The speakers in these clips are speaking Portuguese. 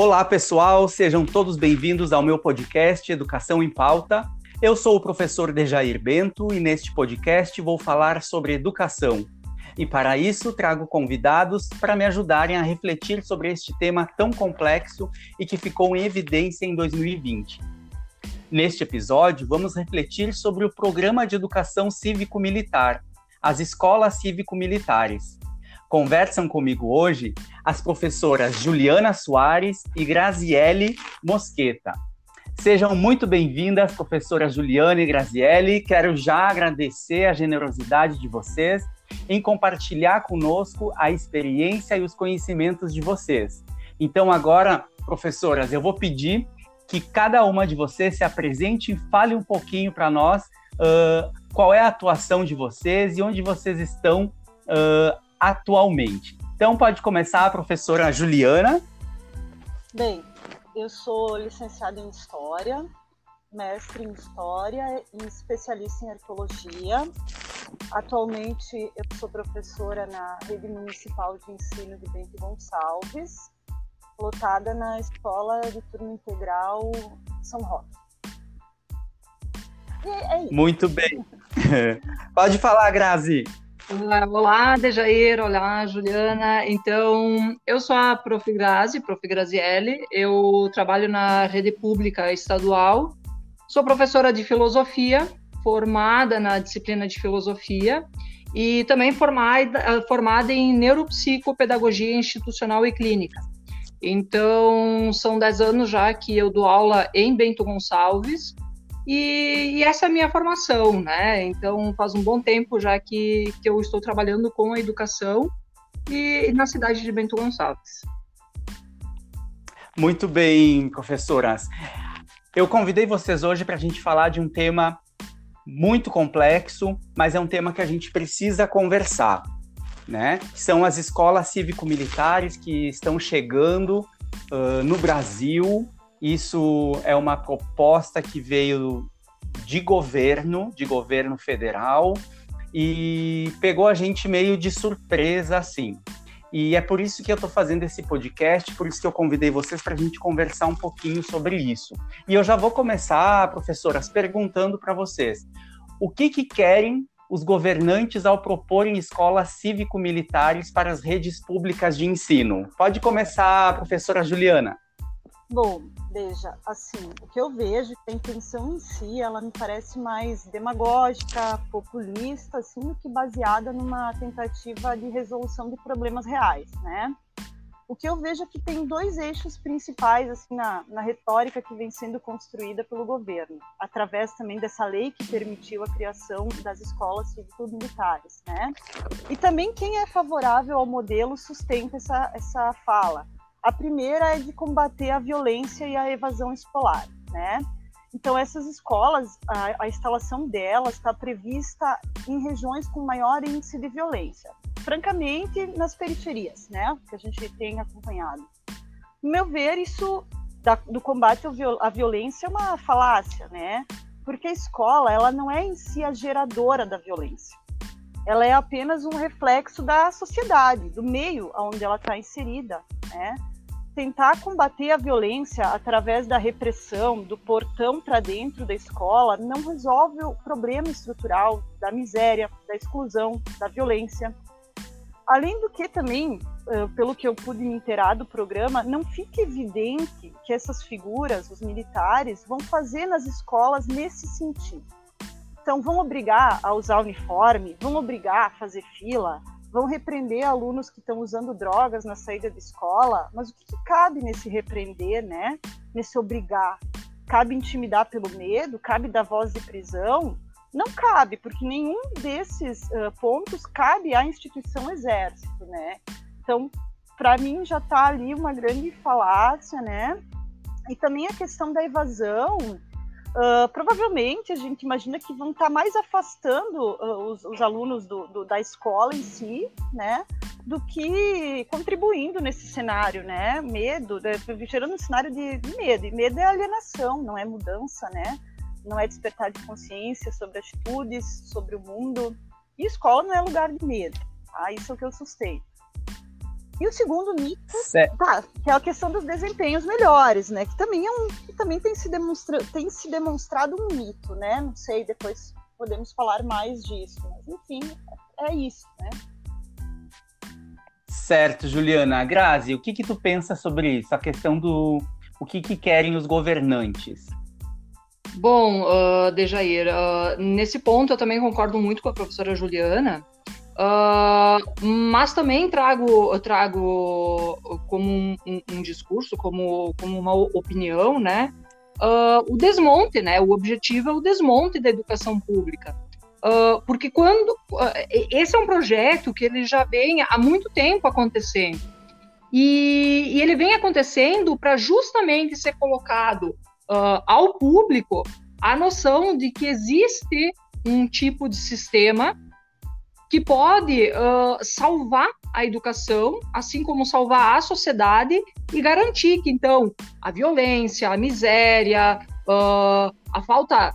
Olá, pessoal, sejam todos bem-vindos ao meu podcast Educação em Pauta. Eu sou o professor Dejair Bento e neste podcast vou falar sobre educação. E para isso trago convidados para me ajudarem a refletir sobre este tema tão complexo e que ficou em evidência em 2020. Neste episódio, vamos refletir sobre o Programa de Educação Cívico-Militar, as escolas cívico-militares. Conversam comigo hoje as professoras Juliana Soares e Graziele Mosqueta. Sejam muito bem-vindas, professoras Juliana e Graziele. Quero já agradecer a generosidade de vocês em compartilhar conosco a experiência e os conhecimentos de vocês. Então, agora, professoras, eu vou pedir que cada uma de vocês se apresente e fale um pouquinho para nós uh, qual é a atuação de vocês e onde vocês estão uh, atualmente. Então, pode começar a professora Juliana. Bem, eu sou licenciada em História, mestre em História e especialista em Arqueologia. Atualmente, eu sou professora na Rede Municipal de Ensino de Bento Gonçalves, lotada na Escola de Turno Integral São Roque. É Muito bem. Pode falar, Grazi. Olá, Dejair, olá, Juliana. Então, eu sou a Prof. Grazi, Prof. Graziele, eu trabalho na rede pública estadual, sou professora de filosofia, formada na disciplina de filosofia e também formada, formada em neuropsicopedagogia institucional e clínica. Então, são 10 anos já que eu dou aula em Bento Gonçalves, e, e, essa é a minha formação, né? Então faz um bom tempo já que, que eu estou trabalhando com a educação e na cidade de Bento Gonçalves. Muito bem, professoras. Eu convidei vocês hoje para a gente falar de um tema muito complexo, mas é um tema que a gente precisa conversar, né? São as escolas cívico-militares que estão chegando uh, no Brasil isso é uma proposta que veio de governo, de governo federal, e pegou a gente meio de surpresa assim. E é por isso que eu estou fazendo esse podcast, por isso que eu convidei vocês para a gente conversar um pouquinho sobre isso. E eu já vou começar, professoras, perguntando para vocês: o que, que querem os governantes ao proporem escolas cívico-militares para as redes públicas de ensino? Pode começar, professora Juliana. Bom, veja, assim, o que eu vejo a intenção em si, ela me parece mais demagógica, populista, assim, do que baseada numa tentativa de resolução de problemas reais, né? O que eu vejo é que tem dois eixos principais assim na, na retórica que vem sendo construída pelo governo, através também dessa lei que permitiu a criação das escolas cívico-militares, né? E também quem é favorável ao modelo sustenta essa, essa fala a primeira é de combater a violência e a evasão escolar, né? Então, essas escolas, a, a instalação delas está prevista em regiões com maior índice de violência. Francamente, nas periferias, né? Que a gente tem acompanhado. No meu ver, isso da, do combate à violência é uma falácia, né? Porque a escola, ela não é em si a geradora da violência. Ela é apenas um reflexo da sociedade, do meio onde ela está inserida, né? tentar combater a violência através da repressão, do portão para dentro da escola, não resolve o problema estrutural da miséria, da exclusão, da violência. Além do que também, pelo que eu pude me inteirar do programa, não fica evidente que essas figuras, os militares, vão fazer nas escolas nesse sentido. Então, vão obrigar a usar uniforme, vão obrigar a fazer fila, vão repreender alunos que estão usando drogas na saída da escola, mas o que, que, cabe nesse repreender, né? Nesse obrigar? Cabe intimidar pelo medo? Cabe dar voz de prisão? Não cabe, porque nenhum desses uh, pontos cabe à instituição exército, né? Então, para mim já está ali uma grande falácia, né? E também a questão da evasão, Uh, provavelmente a gente imagina que vão estar tá mais afastando uh, os, os, alunos do, do, da escola em si, né, do que contribuindo nesse cenário, né, medo, né, gerando um cenário de, de, medo, e medo é alienação, não é mudança, né, não é despertar de consciência sobre atitudes, sobre o mundo, e escola não é lugar de medo, tá? isso é o que eu suspeito. E o segundo mito, tá, que é a questão dos desempenhos melhores, né? Que também é um, que também tem se, demonstra, tem se demonstrado um mito, né? Não sei, depois podemos falar mais disso, mas enfim, é isso, né? Certo, Juliana. Grazi, o que que tu pensa sobre isso? A questão do o que que querem os governantes? Bom, uh, Dejair, uh, nesse ponto eu também concordo muito com a professora Juliana, uh, mas também trago, trago como um, um, um, discurso, como, como uma opinião, né, uh, o desmonte, né, o objetivo é o desmonte da educação pública. Uh, porque quando esse é um projeto que ele já vem há muito tempo acontecendo. E, e ele vem acontecendo para justamente ser colocado ao público a noção de que existe um tipo de sistema que pode uh, salvar a educação, assim como salvar a sociedade e garantir que, então, a violência, a miséria, uh, a falta,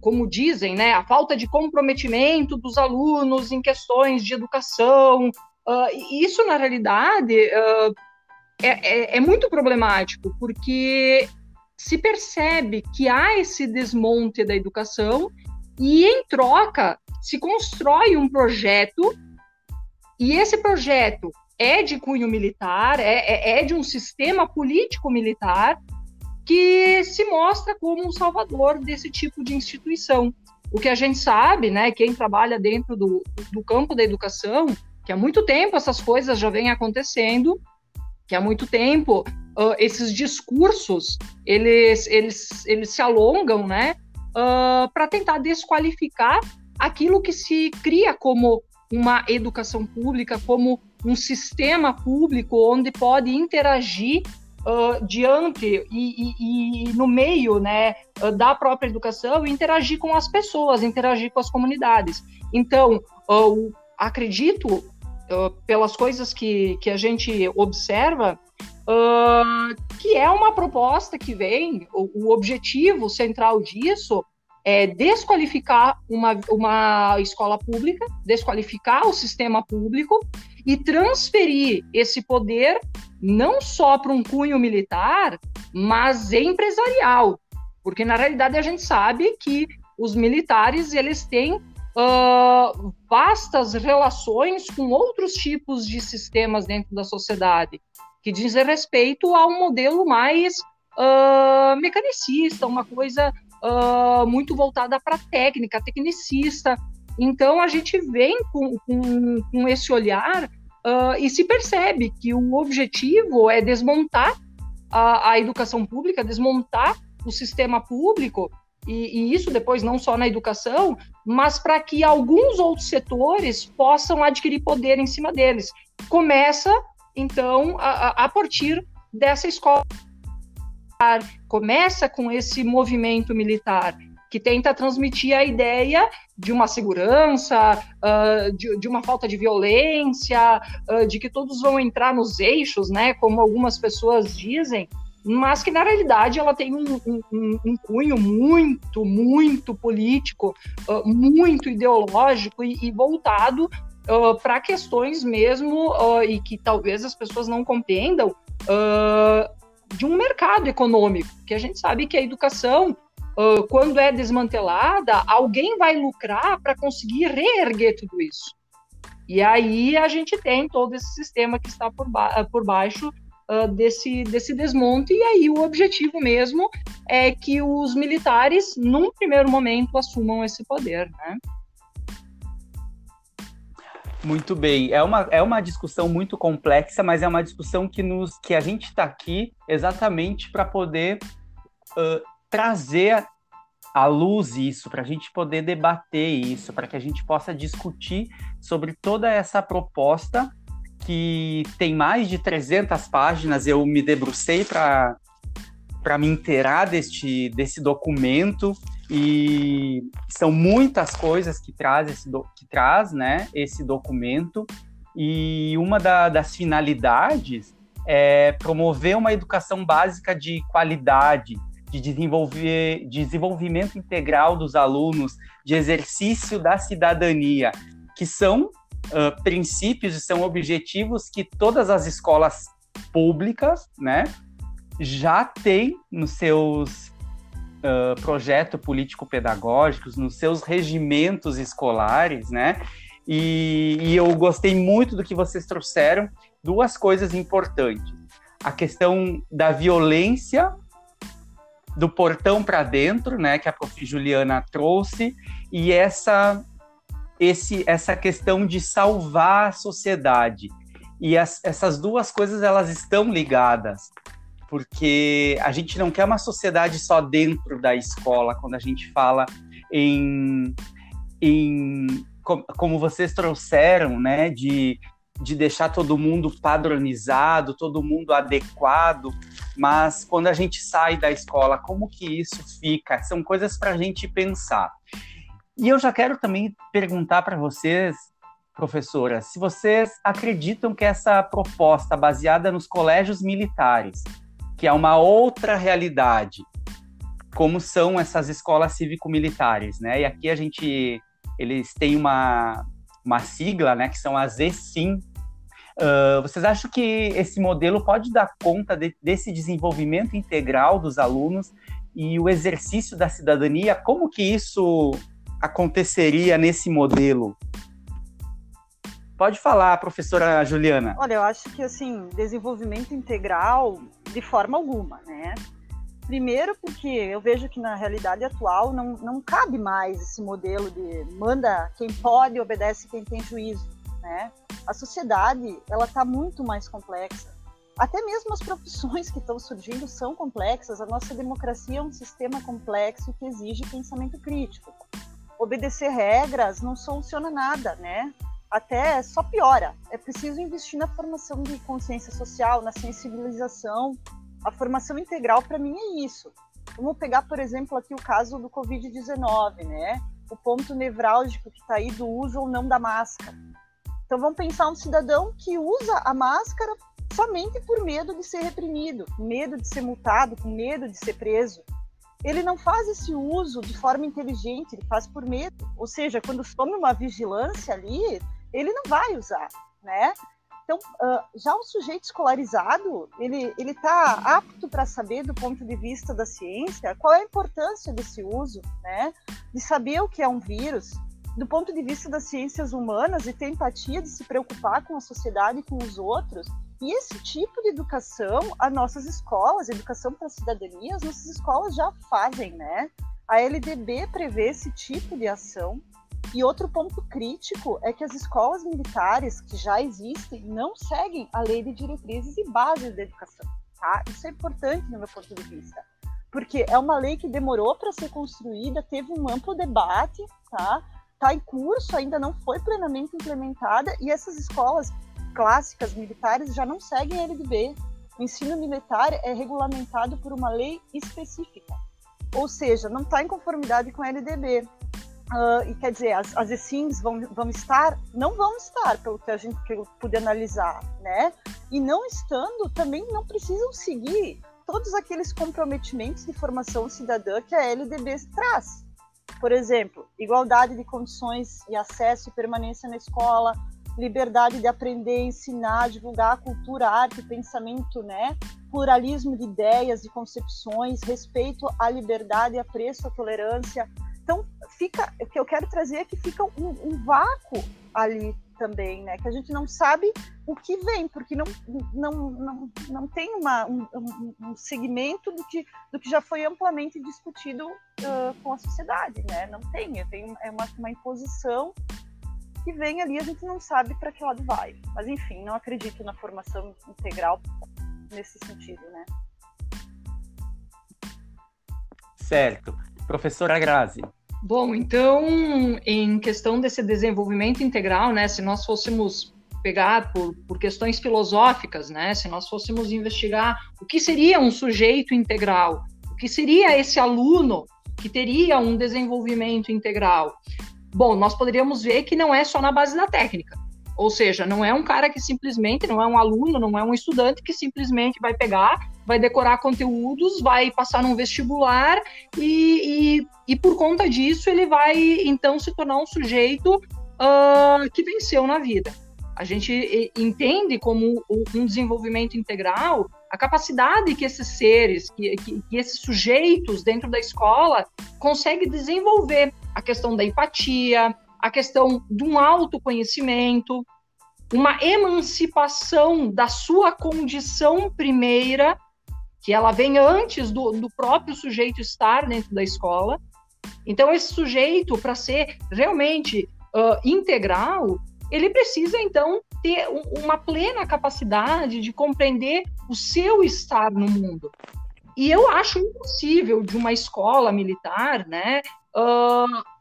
como dizem, né, a falta de comprometimento dos alunos em questões de educação, uh, isso, na realidade, é, é, é muito problemático, porque se percebe que há esse desmonte da educação e, em troca, se constrói um projeto e esse projeto é de cunho militar, é, é, é de um sistema político-militar que se mostra como um salvador desse tipo de instituição. O que a gente sabe, né, quem trabalha dentro do, do campo da educação, que há muito tempo essas coisas já vêm acontecendo, que há muito tempo uh, esses discursos eles, eles, eles se alongam, né, uh, para tentar desqualificar aquilo que se cria como uma educação pública, como um sistema público onde pode interagir uh, diante e, e, e, no meio né, da própria educação, interagir com as pessoas, interagir com as comunidades. Então, acredito, pelas coisas que, que a gente observa, que é uma proposta que vem, o, o, objetivo central disso é desqualificar uma, uma escola pública, desqualificar o sistema público e transferir esse poder não só para um cunho militar, mas empresarial, porque na realidade a gente sabe que os militares eles têm uh, vastas relações com outros tipos de sistemas dentro da sociedade que dizem respeito a um modelo mais uh, mecanicista, uma coisa uh, muito voltada para técnica, tecnicista. Então a gente vem com, com, com esse olhar uh, e se percebe que o objetivo é desmontar a, a educação pública, desmontar o sistema público e, e, isso depois não só na educação, mas para que alguns outros setores possam adquirir poder em cima deles. Começa então, a, a partir dessa escola, começa com esse movimento militar que tenta transmitir a ideia de uma segurança, uh, de, de, uma falta de violência, uh, de que todos vão entrar nos eixos, né, como algumas pessoas dizem, mas que na realidade ela tem um, um, um cunho muito, muito político, uh, muito ideológico e, e voltado para questões mesmo, e que talvez as pessoas não compreendam, de um mercado econômico, que a gente sabe que a educação, quando é desmantelada, alguém vai lucrar para conseguir reerguer tudo isso. E aí a gente tem todo esse sistema que está por, ba por baixo Uh, desse, desse desmonte, e aí o objetivo mesmo é que os militares, num primeiro momento, assumam esse poder, né? Muito bem. É uma, é uma discussão muito complexa, mas é uma discussão que, nos, que a gente está aqui exatamente para poder uh, trazer à luz isso, para a gente poder debater isso, para que a gente possa discutir sobre toda essa proposta que tem mais de 300 páginas. Eu me debrucei para me inteirar deste, desse documento e são muitas coisas que traz esse, do, que traz, né, esse documento. E uma da, das finalidades é promover uma educação básica de qualidade, de desenvolver desenvolvimento integral dos alunos, de exercício da cidadania, que são uh, princípios e são objetivos que todas as escolas públicas, né, já têm nos seus uh, projetos político-pedagógicos, nos seus regimentos escolares, né? E, e eu gostei muito do que vocês trouxeram, duas coisas importantes. A questão da violência do portão para dentro, né, que a prof. Juliana trouxe, e essa esse essa questão de salvar a sociedade. E as, essas duas coisas elas estão ligadas, porque a gente não quer uma sociedade só dentro da escola, quando a gente fala em, em como vocês trouxeram, né, de, de deixar todo mundo padronizado, todo mundo adequado, mas quando a gente sai da escola, como que isso fica? São coisas para a gente pensar. E eu já quero também perguntar para vocês, professora, se vocês acreditam que essa proposta baseada nos colégios militares, que é uma outra realidade, como são essas escolas cívico-militares, né? E aqui a gente, eles têm uma, uma sigla, né, que são as ESIM. Uh, vocês acham que esse modelo pode dar conta de, desse desenvolvimento integral dos alunos e o exercício da cidadania? Como que isso aconteceria nesse modelo? Pode falar, professora Juliana. Olha, eu acho que assim, desenvolvimento integral de forma alguma, né? Primeiro porque eu vejo que na realidade atual não, não cabe mais esse modelo de manda quem pode, obedece quem tem juízo, né? A sociedade, ela está muito mais complexa. Até mesmo as profissões que estão surgindo são complexas. A nossa democracia é um sistema complexo que exige pensamento crítico obedecer regras não soluciona nada, né? Até só piora. É preciso investir na formação de consciência social, na sensibilização. A formação integral, para mim, é isso. Vamos pegar, por exemplo, aqui o caso do Covid-19, né? O ponto nevrálgico que está aí do uso ou não da máscara. Então, vamos pensar um cidadão que usa a máscara somente por medo de ser reprimido, medo de ser multado, com medo de ser preso ele não faz esse uso de forma inteligente, ele faz por medo. Ou seja, quando some uma vigilância ali, ele não vai usar, né? Então, uh, já o sujeito escolarizado, ele está apto para saber do ponto de vista da ciência qual é a importância desse uso, né? De saber o que é um vírus, do ponto de vista das ciências humanas e ter empatia de se preocupar com a sociedade e com os outros e esse tipo de educação, as nossas escolas, educação para cidadania, as nossas escolas já fazem, né? A LDB prevê esse tipo de ação. E outro ponto crítico é que as escolas militares que já existem não seguem a lei de diretrizes e bases da educação, tá? Isso é importante no meu ponto de vista, porque é uma lei que demorou para ser construída, teve um amplo debate, tá? Está em curso, ainda não foi plenamente implementada e essas escolas clássicas militares já não seguem a LDB. O ensino militar é regulamentado por uma lei específica, ou seja, não está em conformidade com a LDB. Uh, e quer dizer, as, as ESIMs vão, vão estar? Não vão estar, pelo que a gente pude analisar, né? E não estando, também não precisam seguir todos aqueles comprometimentos de formação cidadã que a LDB traz. Por exemplo, igualdade de condições e acesso e permanência na escola, liberdade de aprender, ensinar, divulgar a cultura, arte, pensamento, né? Pluralismo de ideias, de concepções, respeito à liberdade, apreço à tolerância. Então, fica, o que eu quero trazer é que fica um, um vácuo ali também, né? Que a gente não sabe o que vem, porque não, não, não, não tem uma, um, um segmento do que, do que já foi amplamente discutido uh, com a sociedade, né? Não tem, tem é uma, uma imposição que vem ali, a gente não sabe para que lado vai. Mas enfim, não acredito na formação integral nesse sentido, né? Certo. Professora Grazi. Bom, então, em questão desse desenvolvimento integral, né, se nós fôssemos pegar por, por questões filosóficas, né, se nós fôssemos investigar o que seria um sujeito integral, o que seria esse aluno que teria um desenvolvimento integral, Bom, nós poderíamos ver que não é só na base da técnica. Ou seja, não é um cara que simplesmente, não é um aluno, não é um estudante que simplesmente vai pegar, vai decorar conteúdos, vai passar num vestibular e, e, e por conta disso ele vai então se tornar um sujeito uh, que venceu na vida. A gente entende como um desenvolvimento integral a capacidade que esses seres, que, que, que esses sujeitos dentro da escola conseguem desenvolver a questão da empatia, a questão de um autoconhecimento, uma emancipação da sua condição primeira, que ela vem antes do, do próprio sujeito estar dentro da escola. Então, esse sujeito, para ser realmente uh, integral, ele precisa, então, ter uma plena capacidade de compreender o seu estar no mundo. E eu acho impossível de uma escola militar, né, uh,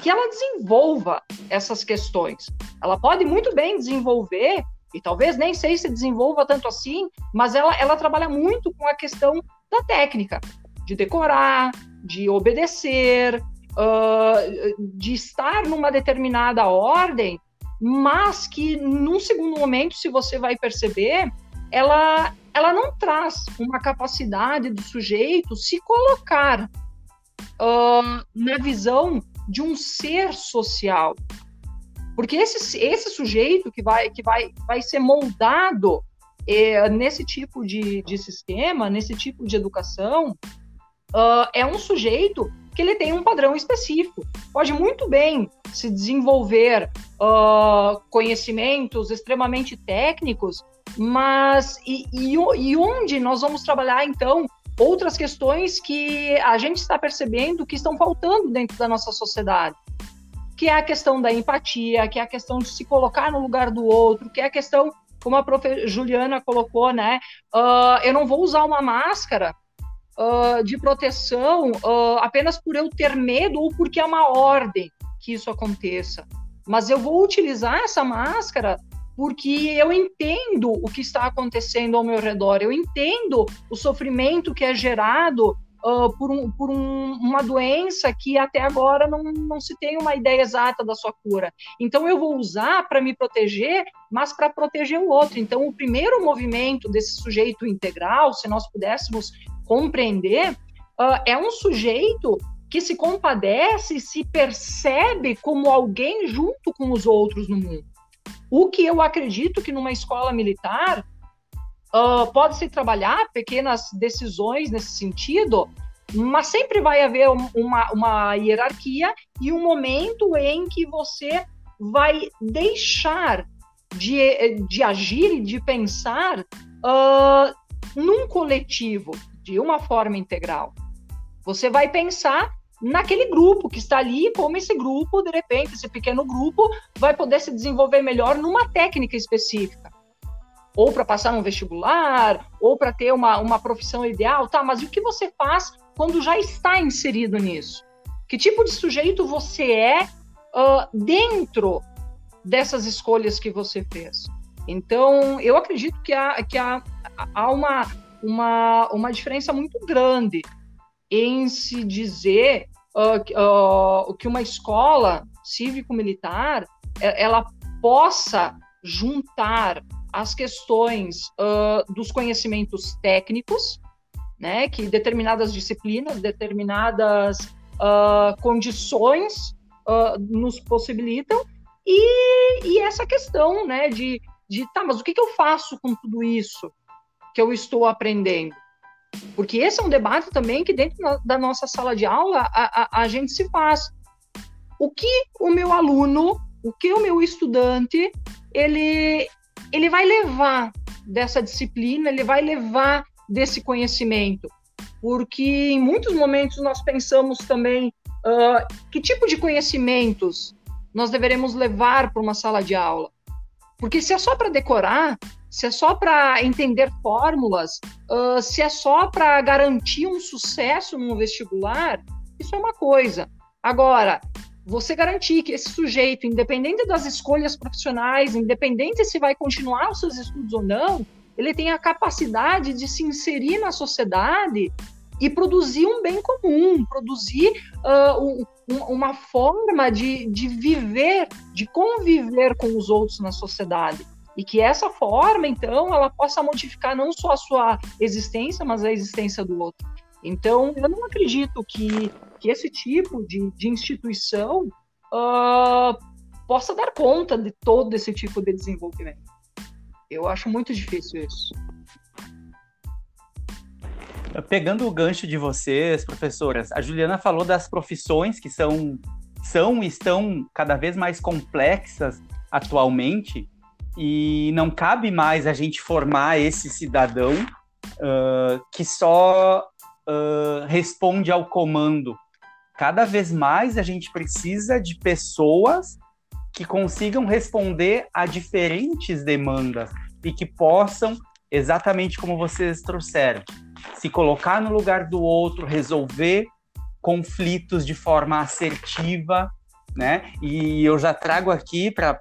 que ela desenvolva essas questões. Ela pode muito bem desenvolver, e talvez nem sei se desenvolva tanto assim, mas ela, ela trabalha muito com a questão da técnica, de decorar, de obedecer, uh, de estar numa determinada ordem, mas que num segundo momento, se você vai perceber, ela, ela não traz uma capacidade do sujeito se colocar uh, na visão de um ser social. Porque esse, esse sujeito que vai, que vai, vai ser moldado é, nesse tipo de, de sistema, nesse tipo de educação, uh, é um sujeito que ele tem um padrão específico. Pode muito bem se desenvolver uh, conhecimentos extremamente técnicos, mas e, e, e onde nós vamos trabalhar então outras questões que a gente está percebendo que estão faltando dentro da nossa sociedade. Que é a questão da empatia, que é a questão de se colocar no lugar do outro, que é a questão, como a prof. Juliana colocou, né? Uh, eu não vou usar uma máscara uh, de proteção uh, apenas por eu ter medo ou porque é uma ordem que isso aconteça. Mas eu vou utilizar essa máscara porque eu entendo o que está acontecendo ao meu redor, eu entendo o sofrimento que é gerado uh, por, um, por um, uma doença que até agora não, não se tem uma ideia exata da sua cura. Então eu vou usar para me proteger, mas para proteger o outro. Então o primeiro movimento desse sujeito integral, se nós pudéssemos compreender, uh, é um sujeito que se compadece, se percebe como alguém junto com os outros no mundo. O que eu acredito que numa escola militar uh, pode se trabalhar pequenas decisões nesse sentido, mas sempre vai haver uma, uma hierarquia e um momento em que você vai deixar de, de agir e de pensar uh, num coletivo, de uma forma integral. Você vai pensar naquele grupo que está ali, como esse grupo, de repente, esse pequeno grupo, vai poder se desenvolver melhor numa técnica específica. Ou para passar num vestibular, ou para ter uma, uma profissão ideal, tá? Mas o que você faz quando já está inserido nisso? Que tipo de sujeito você é uh, dentro dessas escolhas que você fez? Então, eu acredito que há, que há, há uma, uma, uma diferença muito grande em se dizer uh, uh, que uma escola cívico-militar é, ela possa juntar as questões uh, dos conhecimentos técnicos, né, que determinadas disciplinas, determinadas uh, condições uh, nos possibilitam, e, e, essa questão né, de, de, tá, mas o que, que eu faço com tudo isso que eu estou aprendendo? Porque esse é um debate também que dentro da nossa sala de aula a, a, a gente se faz. O que o meu aluno, o que o meu estudante, ele, ele vai levar dessa disciplina, ele vai levar desse conhecimento. Porque em muitos momentos nós pensamos também uh, que tipo de conhecimentos nós deveremos levar para uma sala de aula. Porque se é só para decorar, se é só para entender fórmulas, uh, se é só para garantir um sucesso no vestibular, isso é uma coisa. Agora, você garantir que esse sujeito, independente das escolhas profissionais, independente se vai continuar os seus estudos ou não, ele tem a capacidade de se inserir na sociedade e produzir um bem comum, produzir uh, um, uma forma de, de viver, de conviver com os outros na sociedade e que essa forma, então, ela possa modificar não só a sua existência, mas a existência do outro. Então, eu não acredito que, que esse tipo de, de instituição uh, possa dar conta de todo esse tipo de desenvolvimento. Eu acho muito difícil isso. Pegando o gancho de vocês, professoras, a Juliana falou das profissões que são, são e estão cada vez mais complexas atualmente, e não cabe mais a gente formar esse cidadão uh, que só uh, responde ao comando. Cada vez mais a gente precisa de pessoas que consigam responder a diferentes demandas e que possam, exatamente como vocês trouxeram, se colocar no lugar do outro, resolver conflitos de forma assertiva, né? E eu já trago aqui para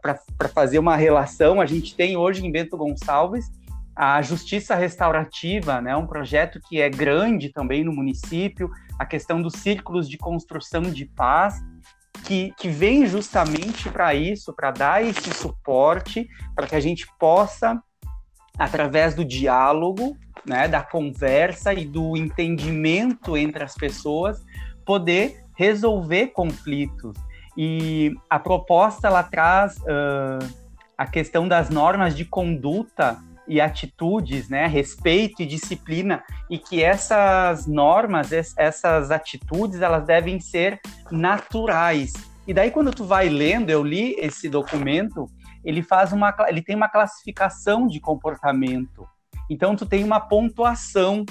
fazer uma relação. A gente tem hoje em Bento Gonçalves a Justiça Restaurativa, né? Um projeto que é grande também no município, a questão dos círculos de construção de paz. Que, que vem justamente para isso, para dar esse suporte, para que a gente possa, através do diálogo, né, da conversa e do entendimento entre as pessoas, poder resolver conflitos. E a proposta ela traz uh, a questão das normas de conduta e atitudes, né, respeito e disciplina, e que essas normas, essas atitudes, elas devem ser naturais. E daí quando tu vai lendo, eu li esse documento, ele faz uma, ele tem uma classificação de comportamento. Então tu tem uma pontuação,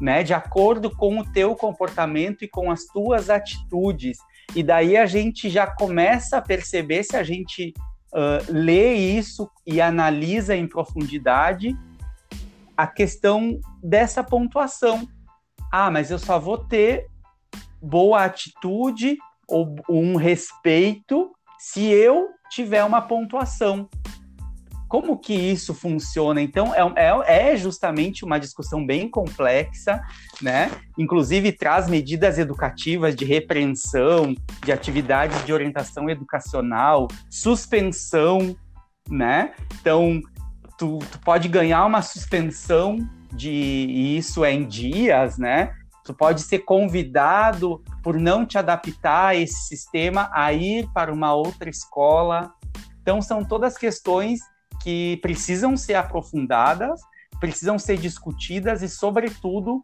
né, de acordo com o teu comportamento e com as tuas atitudes. E daí a gente já começa a perceber se a gente uh, lê isso e analisa em profundidade a questão dessa pontuação. Ah, mas eu só vou ter boa atitude ou um respeito se eu tiver uma pontuação. Como que isso funciona? Então, é, é, é, justamente uma discussão bem complexa, né? Inclusive, traz medidas educativas de repreensão, de atividades de orientação educacional, suspensão, né? Então, tu, tu pode ganhar uma suspensão de e isso é em dias, né? Tu pode ser convidado por não te adaptar a esse sistema a ir para uma outra escola. Então, são todas questões que precisam ser aprofundadas, precisam ser discutidas e, sobretudo,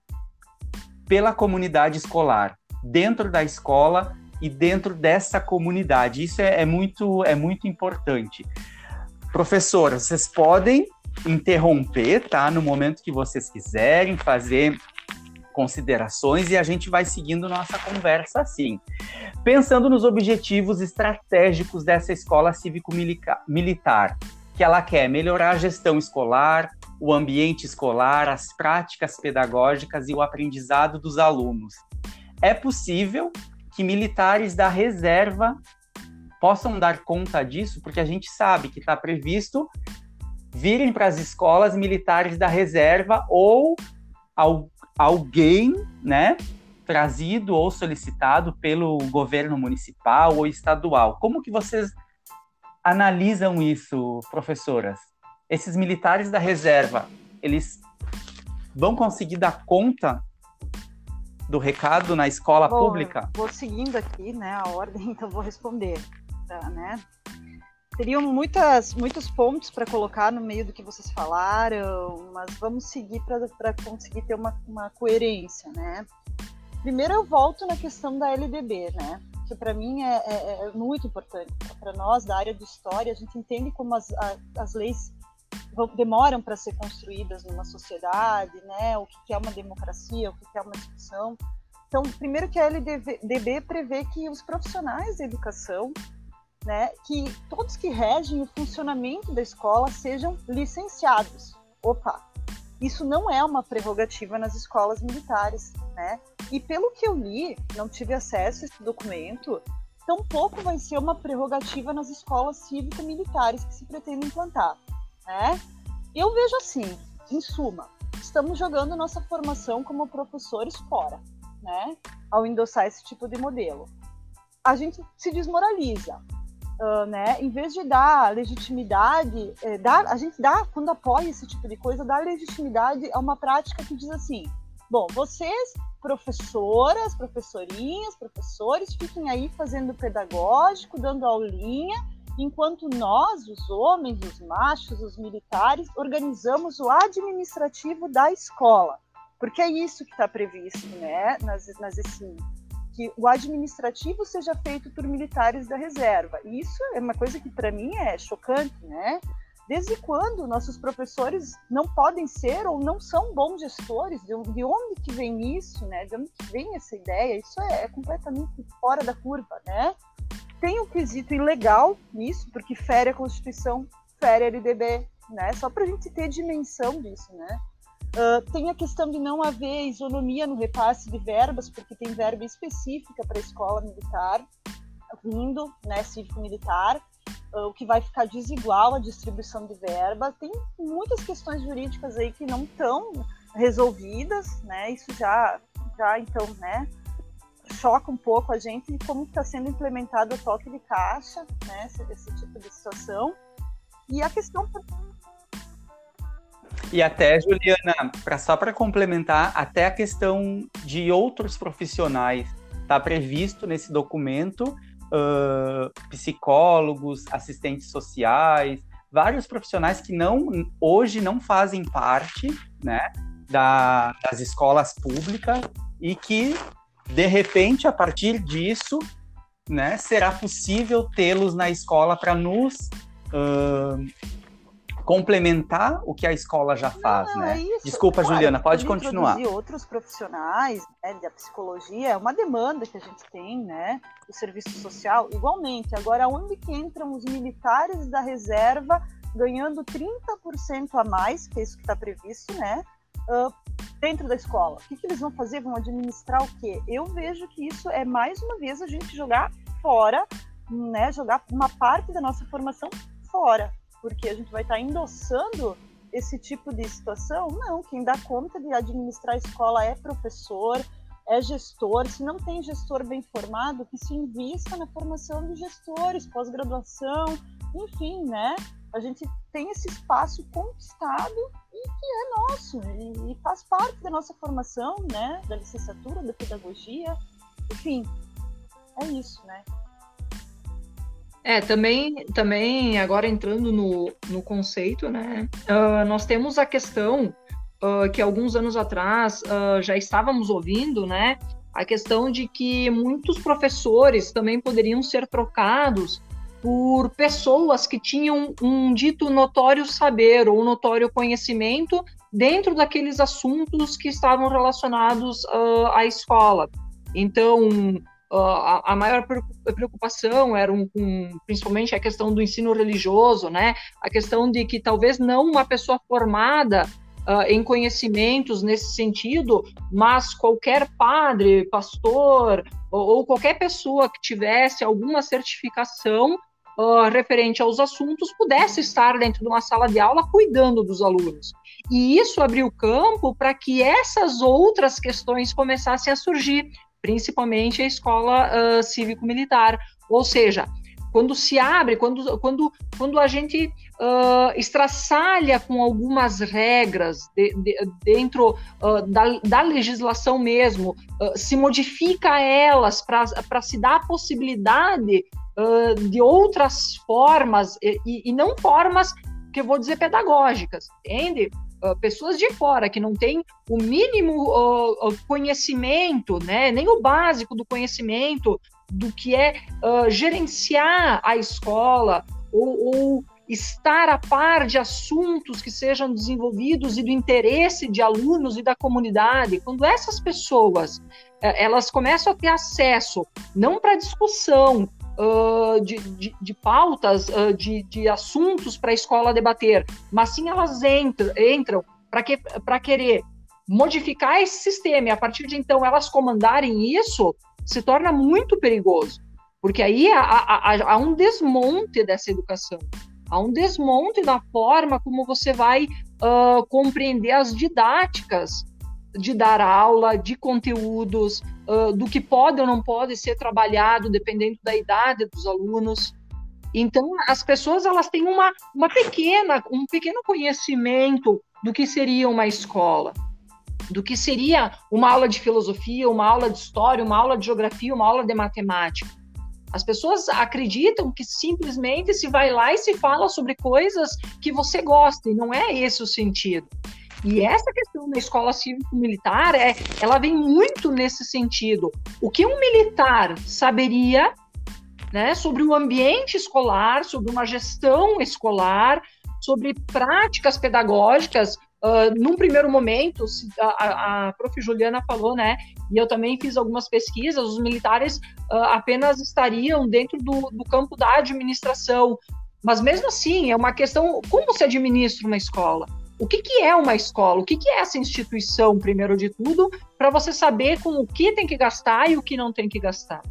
pela comunidade escolar, dentro da escola e dentro dessa comunidade. Isso é, é muito, é muito importante. Professora, vocês podem interromper, tá? No momento que vocês quiserem fazer considerações e a gente vai seguindo nossa conversa assim. Pensando nos objetivos estratégicos dessa escola cívico-militar, que ela quer melhorar a gestão escolar, o ambiente escolar, as práticas pedagógicas e o aprendizado dos alunos. É possível que militares da reserva possam dar conta disso, porque a gente sabe que está previsto virem para as escolas militares da reserva ou alguém, né, trazido ou solicitado pelo governo municipal ou estadual. Como que vocês analisam isso, professoras? Esses militares da reserva, eles vão conseguir dar conta do recado na escola pública? Vou seguindo aqui, né, a ordem, então vou responder, tá, né? Teriam muitas, muitos pontos para colocar no meio do que vocês falaram, mas vamos seguir para conseguir ter uma, uma coerência, né? Primeiro eu volto na questão da LDB, né? Que para mim é, é, é, muito importante. Para nós, da área de história, a gente entende como as, a, as leis demoram para ser construídas numa sociedade, né? O que é uma democracia, o que é uma discussão. Então, primeiro que a LDB prevê que os profissionais da educação, né, que todos que regem o funcionamento da escola sejam licenciados. Opa, isso não é uma prerrogativa nas escolas militares, né? E pelo que eu li, não tive acesso a esse documento, tampouco vai ser uma prerrogativa nas escolas cívico-militares que se pretende implantar. Né? Eu vejo assim, em suma, estamos jogando nossa formação como professores fora, né? Ao endossar esse tipo de modelo. A gente se desmoraliza, uh, né? Em vez de dar legitimidade, é, dar, a gente dá, quando apoia esse tipo de coisa, dá legitimidade a uma prática que diz assim: bom, vocês professoras, professorinhas, professores, fiquem aí fazendo pedagógico, dando aulinha, enquanto nós, os homens, os machos, os militares, organizamos o administrativo da escola. Porque é isso que está previsto né, nas, nas ESIM, que o administrativo seja feito por militares da reserva. Isso é uma coisa que para mim é chocante, né? Desde quando nossos professores não podem ser ou não são bons gestores? De onde que vem isso, né? De onde que vem essa ideia? Isso é, é completamente fora da curva, né? Tem um quesito ilegal nisso, porque fere a Constituição, fere a LDB, né? Só para a gente ter dimensão disso, né? Uh, tem a questão de não haver isonomia no repasse de verbas, porque tem verba específica para a escola militar vindo, né, cívico-militar, uh, o que vai ficar desigual a distribuição de verba. Tem muitas questões jurídicas aí que não estão resolvidas, né? Isso já, já então, né, choca um pouco a gente como está sendo implementado o toque de caixa, né, esse, esse tipo de situação. E a questão e até, Juliana, pra, só para complementar, até a questão de outros profissionais está previsto nesse documento, uh, psicólogos, assistentes sociais, vários profissionais que não hoje não fazem parte né, da, das escolas públicas e que, de repente, a partir disso, né, será possível tê-los na escola para nos uh, complementar o que a escola já faz, não, né? É Desculpa, claro, Juliana, pode continuar. E outros profissionais né, da psicologia é uma demanda que a gente tem, né? O serviço social, igualmente. Agora, onde que entram os militares da reserva ganhando 30% a mais, que é isso que está previsto, né? Uh, dentro da escola. O que, que eles vão fazer? Vão administrar o quê? Eu vejo que isso é mais uma vez a gente jogar fora, né? Jogar uma parte da nossa formação fora porque a gente vai estar tá endossando esse tipo de situação? Não, quem dá conta de administrar a escola é professor, é gestor. Se não tem gestor bem formado, que se invista na formação de gestores, pós-graduação, enfim, né? A gente tem esse espaço conquistado e que é nosso, e, e faz parte da nossa formação, né? Da licenciatura, da pedagogia, enfim, é isso, né? É, também, também agora entrando no, no conceito, né? Uh, nós temos a questão uh, que alguns anos atrás uh, já estávamos ouvindo, né? A questão de que muitos professores também poderiam ser trocados por pessoas que tinham um dito notório saber ou notório conhecimento dentro daqueles assuntos que estavam relacionados à escola. Então, a, maior preocupação era um, um, principalmente a questão do ensino religioso, né? A questão de que talvez não uma pessoa formada uh, em conhecimentos nesse sentido, mas qualquer padre, pastor ou, ou qualquer pessoa que tivesse alguma certificação uh, referente aos assuntos pudesse estar dentro de uma sala de aula cuidando dos alunos. E isso abriu campo para que essas outras questões começassem a surgir, principalmente a escola uh, cívico-militar. Ou seja, quando se abre, quando, quando, quando a gente uh, estraçalha com algumas regras de, de, dentro uh, da, da, legislação mesmo, uh, se modifica elas para se dar a possibilidade de outras formas, e, e, não formas que eu vou dizer pedagógicas, entende? Uh, pessoas de fora que não têm o mínimo uh, conhecimento, né, nem o básico do conhecimento do que é uh, gerenciar a escola ou, ou, estar a par de assuntos que sejam desenvolvidos e do interesse de alunos e da comunidade. Quando essas pessoas elas começam a ter acesso não para discussão uh, de, de, de, pautas, uh, de, de assuntos para a escola debater, mas sim elas entram, entram para que, querer modificar esse sistema. E a partir de então elas comandarem isso, se torna muito perigoso, porque aí há, há, há um desmonte dessa educação, há um desmonte da forma como você vai uh, compreender as didáticas de dar aula, de conteúdos, uh, do que pode ou não pode ser trabalhado, dependendo da idade dos alunos. Então, as pessoas elas têm uma, uma pequena, um pequeno conhecimento do que seria uma escola, do que seria uma aula de filosofia, uma aula de história, uma aula de geografia, uma aula de matemática. As pessoas acreditam que simplesmente se vai lá e se fala sobre coisas que você gosta, e não é esse o sentido. E essa questão da escola cívico-militar, é, ela vem muito nesse sentido. O que um militar saberia né, sobre o ambiente escolar, sobre uma gestão escolar, sobre práticas pedagógicas. Uh, num primeiro momento, a, a prof. Juliana falou, né, e eu também fiz algumas pesquisas, os militares uh, apenas estariam dentro do, do campo da administração. Mas mesmo assim, é uma questão: como se administra uma escola? O que, que é uma escola? O que, que é essa instituição, primeiro de tudo, para você saber com o que tem que gastar e o que não tem que gastar.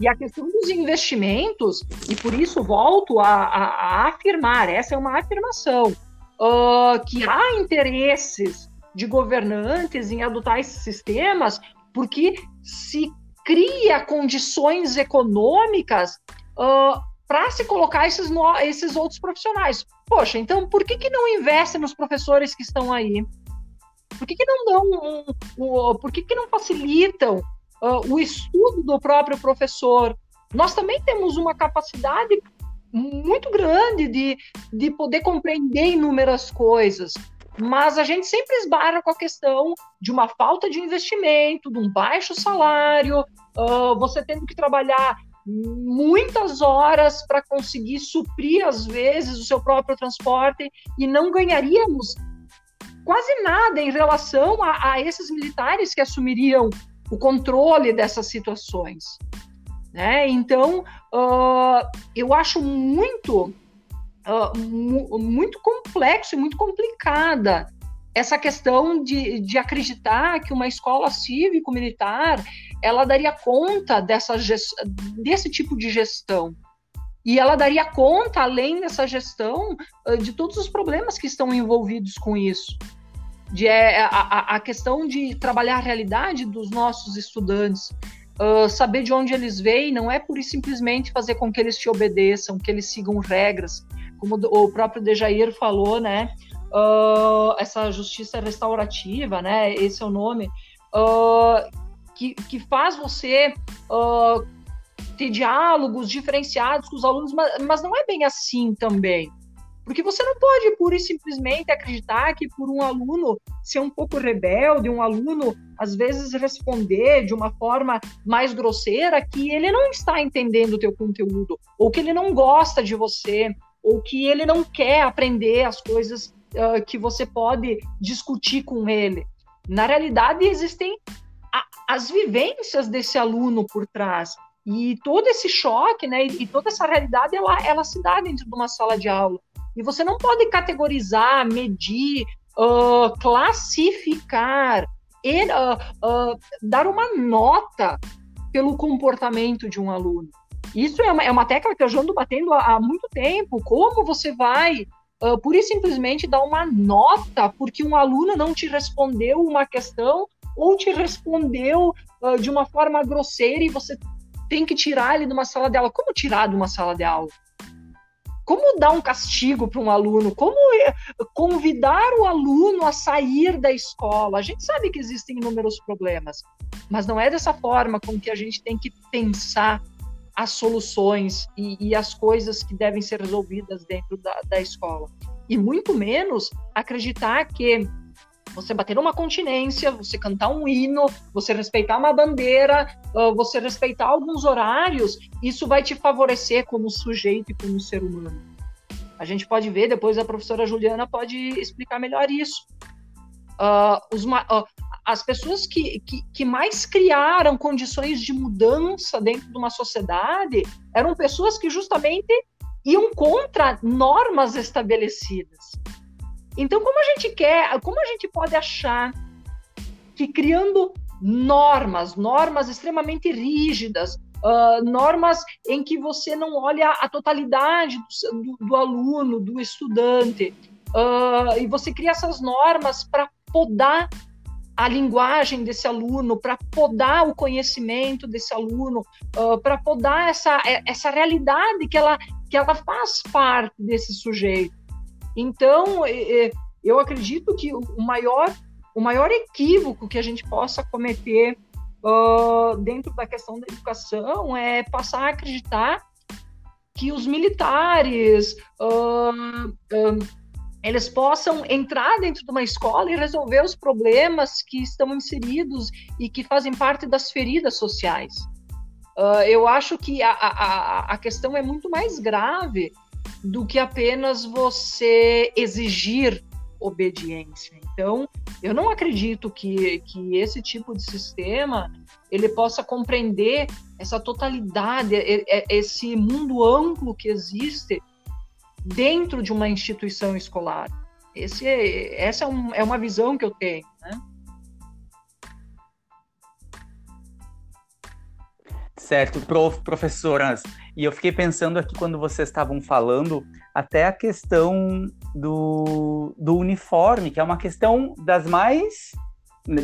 E a questão dos investimentos, e por isso volto a, a, a afirmar, essa é uma afirmação, uh, que há interesses de governantes em adotar esses sistemas, porque se cria condições econômicas uh, para se colocar esses, no, esses outros profissionais. Poxa, então por que, que não investe nos professores que estão aí? Por que, que não dão um, um, por que, que não facilitam uh, o estudo do próprio professor? Nós também temos uma capacidade muito grande de, de poder compreender inúmeras coisas, mas a gente sempre esbarra com a questão de uma falta de investimento, de um baixo salário, uh, você tendo que trabalhar muitas horas para conseguir suprir, às vezes, o seu próprio transporte e não ganharíamos quase nada em relação a, a esses militares que assumiriam o controle dessas situações. Né? Então, uh, eu acho muito, uh, mu muito complexo e muito complicada essa questão de, de acreditar que uma escola cívico-militar ela daria conta dessa desse tipo de gestão. E ela daria conta, além dessa gestão, de todos os problemas que estão envolvidos com isso. De, é, a, a questão de trabalhar a realidade dos nossos estudantes, uh, saber de onde eles vêm, não é por simplesmente fazer com que eles te obedeçam, que eles sigam regras, como o próprio Dejair falou, né? uh, essa justiça restaurativa, né? Esse é o nome, uh, que, que faz você uh, ter diálogos diferenciados com os alunos, mas, mas não é bem assim também. Porque você não pode pura e simplesmente acreditar que por um aluno ser um pouco rebelde, um aluno às vezes responder de uma forma mais grosseira, que ele não está entendendo o teu conteúdo, ou que ele não gosta de você, ou que ele não quer aprender as coisas uh, que você pode discutir com ele. Na realidade, existem as vivências desse aluno por trás. E todo esse choque, né, e, toda essa realidade, ela, ela se dá dentro de uma sala de aula. E você não pode categorizar, medir, uh, classificar, uh, uh, dar uma nota pelo comportamento de um aluno. Isso é uma, é uma técnica que eu já ando batendo há, há muito tempo. Como você vai uh, pura e simplesmente dar uma nota porque um aluno não te respondeu uma questão ou te respondeu uh, de uma forma grosseira e você tem que tirar ele de uma sala de aula. Como tirar de uma sala de aula? Como dar um castigo para um aluno? Como eh, convidar o aluno a sair da escola? A gente sabe que existem inúmeros problemas, mas não é dessa forma com que a gente tem que pensar as soluções e, e, as coisas que devem ser resolvidas dentro da, da escola. E muito menos acreditar que você bater uma continência, você cantar um hino, você respeitar uma bandeira, você respeitar alguns horários, isso vai te favorecer como sujeito e como ser humano. A gente pode ver, depois a professora Juliana pode explicar melhor isso. Uh, os, uh, as pessoas que, que, que, mais criaram condições de mudança dentro de uma sociedade eram pessoas que justamente iam contra normas estabelecidas. Então, como a gente quer, como a gente pode achar que criando normas, normas extremamente rígidas, uh, normas em que você não olha a totalidade do, do, aluno, do estudante, uh, e você cria essas normas para podar a linguagem desse aluno, para podar o conhecimento desse aluno, uh, para podar essa, é, essa realidade que ela, que ela faz parte desse sujeito. Então, eu acredito que o maior, o maior equívoco que a gente possa cometer uh, dentro da questão da educação é passar a acreditar que os militares uh, uh, eles possam entrar dentro de uma escola e resolver os problemas que estão inseridos e que fazem parte das feridas sociais. Eu acho que a, a, a questão é muito mais grave do que apenas você exigir obediência. Então, eu não acredito que, que esse tipo de sistema ele possa compreender essa totalidade, esse mundo amplo que existe dentro de uma instituição escolar. Esse é, essa é, um, é uma visão que eu tenho, né? Certo, prof, professoras. E eu fiquei pensando aqui quando vocês estavam falando, até a questão do, do uniforme, que é uma questão das mais,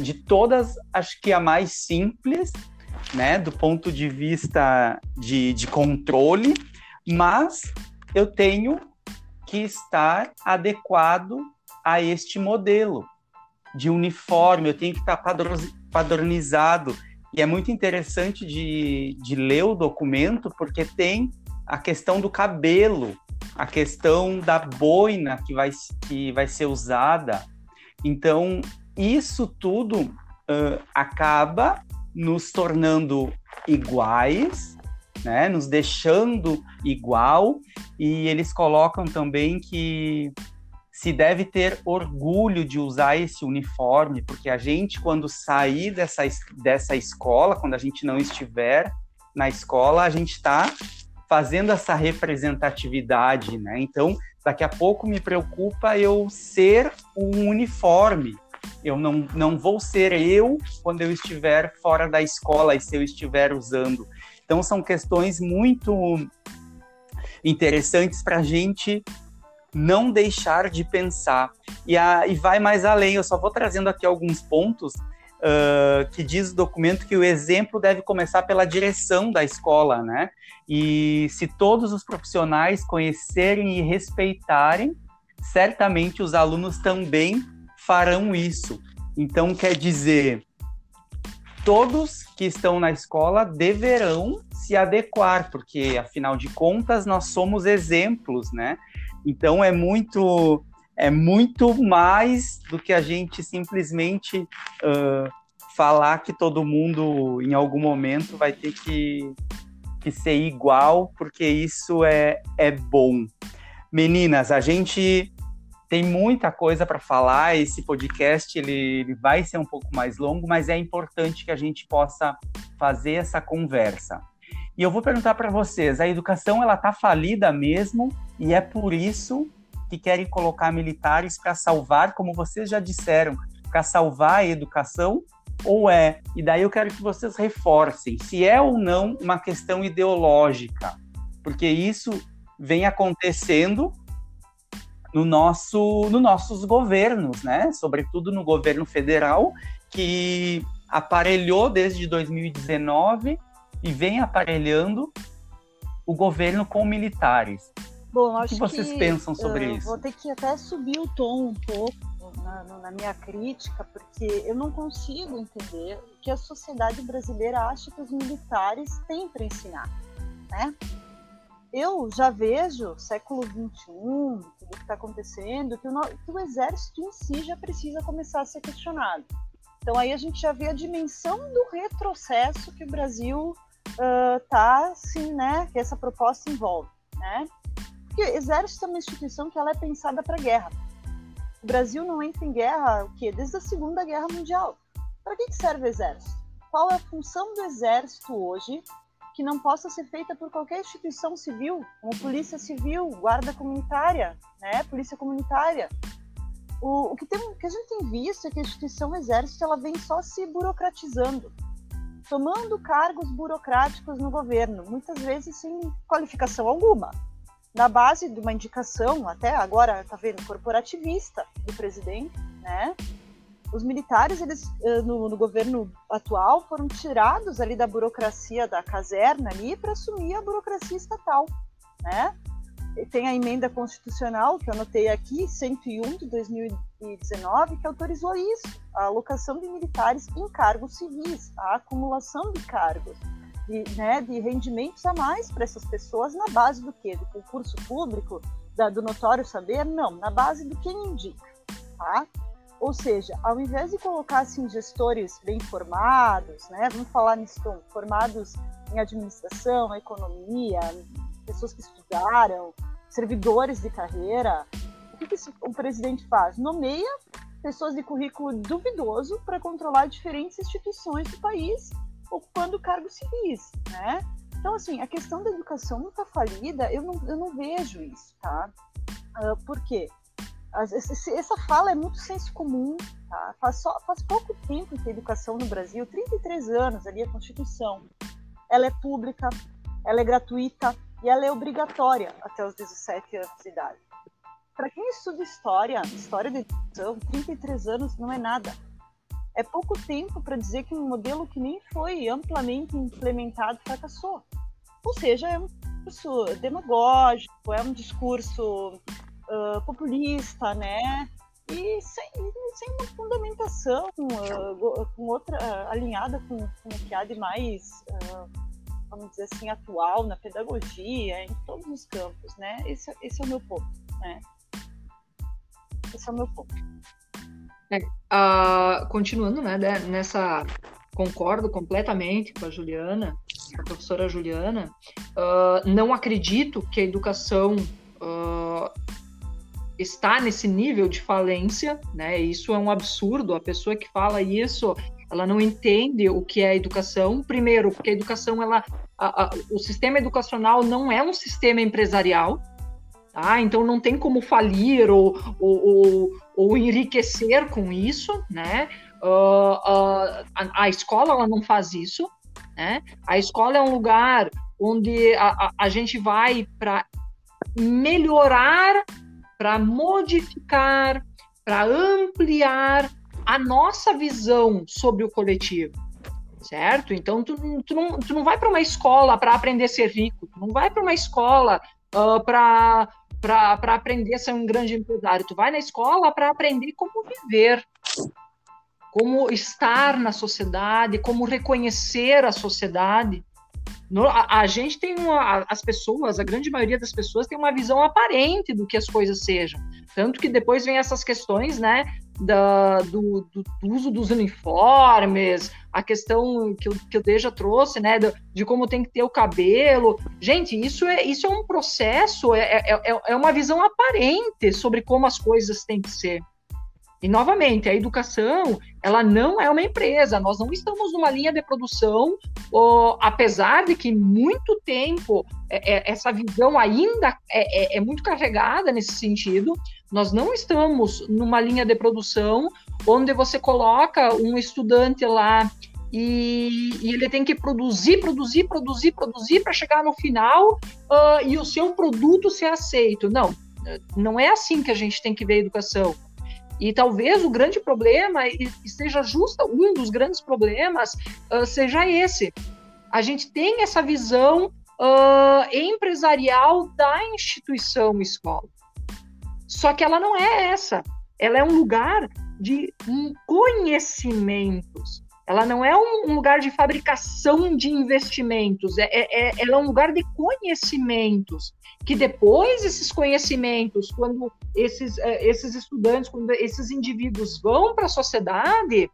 de todas, acho que a mais simples, né, do ponto de vista de, de controle, mas eu tenho que estar adequado a este modelo de uniforme, eu tenho que estar padronizado. E é muito interessante de, de ler o documento, porque tem a questão do cabelo, a questão da boina que vai, que vai ser usada. Então, isso tudo uh, acaba nos tornando iguais né, nos deixando igual, e eles colocam também que se deve ter orgulho de usar esse uniforme, porque a gente, quando sair dessa, dessa escola, quando a gente não estiver na escola, a gente está fazendo essa representatividade, né? Então, daqui a pouco me preocupa eu ser um uniforme. Eu não, não vou ser eu quando eu estiver fora da escola e se eu estiver usando. Então, são questões muito interessantes para a gente não deixar de pensar. E, a, e vai mais além, eu só vou trazendo aqui alguns pontos uh, que diz o documento que o exemplo deve começar pela direção da escola, né? E se todos os profissionais conhecerem e respeitarem, certamente os alunos também farão isso. Então, quer dizer, todos que estão na escola deverão se adequar, porque afinal de contas nós somos exemplos, né? Então é muito é muito mais do que a gente simplesmente uh, falar que todo mundo em algum momento vai ter que, que ser igual, porque isso é, é bom. Meninas, a gente tem muita coisa para falar. Esse podcast ele, ele, vai ser um pouco mais longo, mas é importante que a gente possa fazer essa conversa. E eu vou perguntar para vocês: a educação ela está falida mesmo e é por isso que querem colocar militares para salvar, como vocês já disseram, para salvar a educação? Ou é? E daí eu quero que vocês reforcem se é ou não uma questão ideológica, porque isso vem acontecendo no nosso, nos nossos governos, né? Sobretudo no governo federal, que aparelhou desde 2019 e vem aparelhando o governo com militares. Bom, o que vocês que, pensam sobre uh, isso? Vou ter que até subir o tom um pouco na, na, minha crítica, porque eu não consigo entender o que a sociedade brasileira acha que os militares têm para ensinar, né? eu já vejo século XXI, tudo que está acontecendo, que o, que o exército em si já precisa começar a ser questionado. Então aí a gente já vê a dimensão do retrocesso que o Brasil uh, sim, né, que essa proposta envolve, né? Porque exército é uma instituição que ela é pensada para guerra. O Brasil não entra em guerra o quê? Desde a Segunda Guerra Mundial. Para que, que serve o exército? Qual é a função do exército hoje que não possa ser feita por qualquer instituição civil, como polícia civil, guarda comunitária, né, polícia comunitária. O, o que, tem, o que a gente tem visto é que a instituição exército ela vem só se burocratizando, tomando cargos burocráticos no governo, muitas vezes sem qualificação alguma, na base de uma indicação, até agora está vendo, corporativista do presidente, né? os militares, eles eh, no, no, governo atual, foram tirados ali da burocracia da caserna ali para assumir a burocracia estatal, né? Tem a emenda constitucional, que eu anotei aqui, 101 de 2019, que autorizou isso, a alocação de militares em cargos civis, a acumulação de cargos, de, né, de rendimentos a mais para essas pessoas na base do quê? Do concurso público, da, do notório saber? Não, na base do quem indica, tá? Ou seja, ao invés de colocar assim, gestores bem formados, né, vamos falar nisso, formados em administração, economia, pessoas que estudaram, servidores de carreira. O que, que o presidente faz? Nomeia pessoas de currículo duvidoso para controlar diferentes instituições do país, ocupando cargos civis, né? Então, assim, a questão da educação não está falida, eu não, eu não vejo isso, tá? Uh, por quê? Essa fala é muito senso comum, tá? Faz, só, faz pouco tempo que a educação no Brasil, 33 anos ali, a Constituição, ela é pública, ela é gratuita, e ela é obrigatória até os 17 anos de idade. Para quem estuda história, história da educação, 33 anos não é nada. É pouco tempo para dizer que um modelo que nem foi amplamente implementado fracassou. Ou seja, é um discurso demagógico, é um discurso uh, populista, né? E sem, sem uma fundamentação uh, com outra uh, alinhada com, com o que há de mais vamos dizer assim, atual na pedagogia, em todos os campos, né? Esse, esse é o meu ponto, né? Esse é o meu ponto. É, uh, continuando, né, nessa concordo completamente com a Juliana, a professora Juliana. Uh, não acredito que a educação uh, está nesse nível de falência, né? Isso é um absurdo. A pessoa que fala isso, ela não entende o que é educação. Primeiro, porque a educação, ela, a, a, o sistema educacional não é um sistema empresarial, tá? Então não tem como falir ou, ou, ou, ou enriquecer com isso, né? Uh, uh, a, a, escola ela não faz isso, né? A escola é um lugar onde a, a gente vai para melhorar, para modificar, para ampliar a nossa visão sobre o coletivo, certo? Então, tu, tu, não, tu não vai para uma escola para aprender a ser rico, tu não vai para uma escola uh, para para aprender a ser um grande empresário. Tu vai na escola para aprender como viver, como estar na sociedade, como reconhecer a sociedade. No, a, a, gente tem uma, as pessoas, a grande maioria das pessoas tem uma visão aparente do que as coisas sejam. Tanto que depois vem essas questões, né, da, do, do, uso dos uniformes, a questão que o, que o Deja trouxe, né, de, de, como tem que ter o cabelo. Gente, isso é, isso é um processo, é, é, é, é uma visão aparente sobre como as coisas têm que ser. E, novamente, a educação, ela não é uma empresa, nós não estamos numa linha de produção, ó, apesar de que muito tempo é, é, essa visão ainda é, é, é muito carregada nesse sentido, nós não estamos numa linha de produção onde você coloca um estudante lá e, e, ele tem que produzir, produzir, produzir, produzir para chegar no final uh, e o seu produto ser aceito. Não, não é assim que a gente tem que ver a educação. E talvez o grande problema, e seja justo, um dos grandes problemas, uh, seja esse. A gente tem essa visão uh, empresarial da instituição escola. Só que ela não é essa. Ela é um lugar de conhecimentos. Ela não é um lugar de fabricação de investimentos, é, é, é, ela é um lugar de conhecimentos. Que depois esses conhecimentos, quando esses, é, esses estudantes, quando esses indivíduos vão para a sociedade,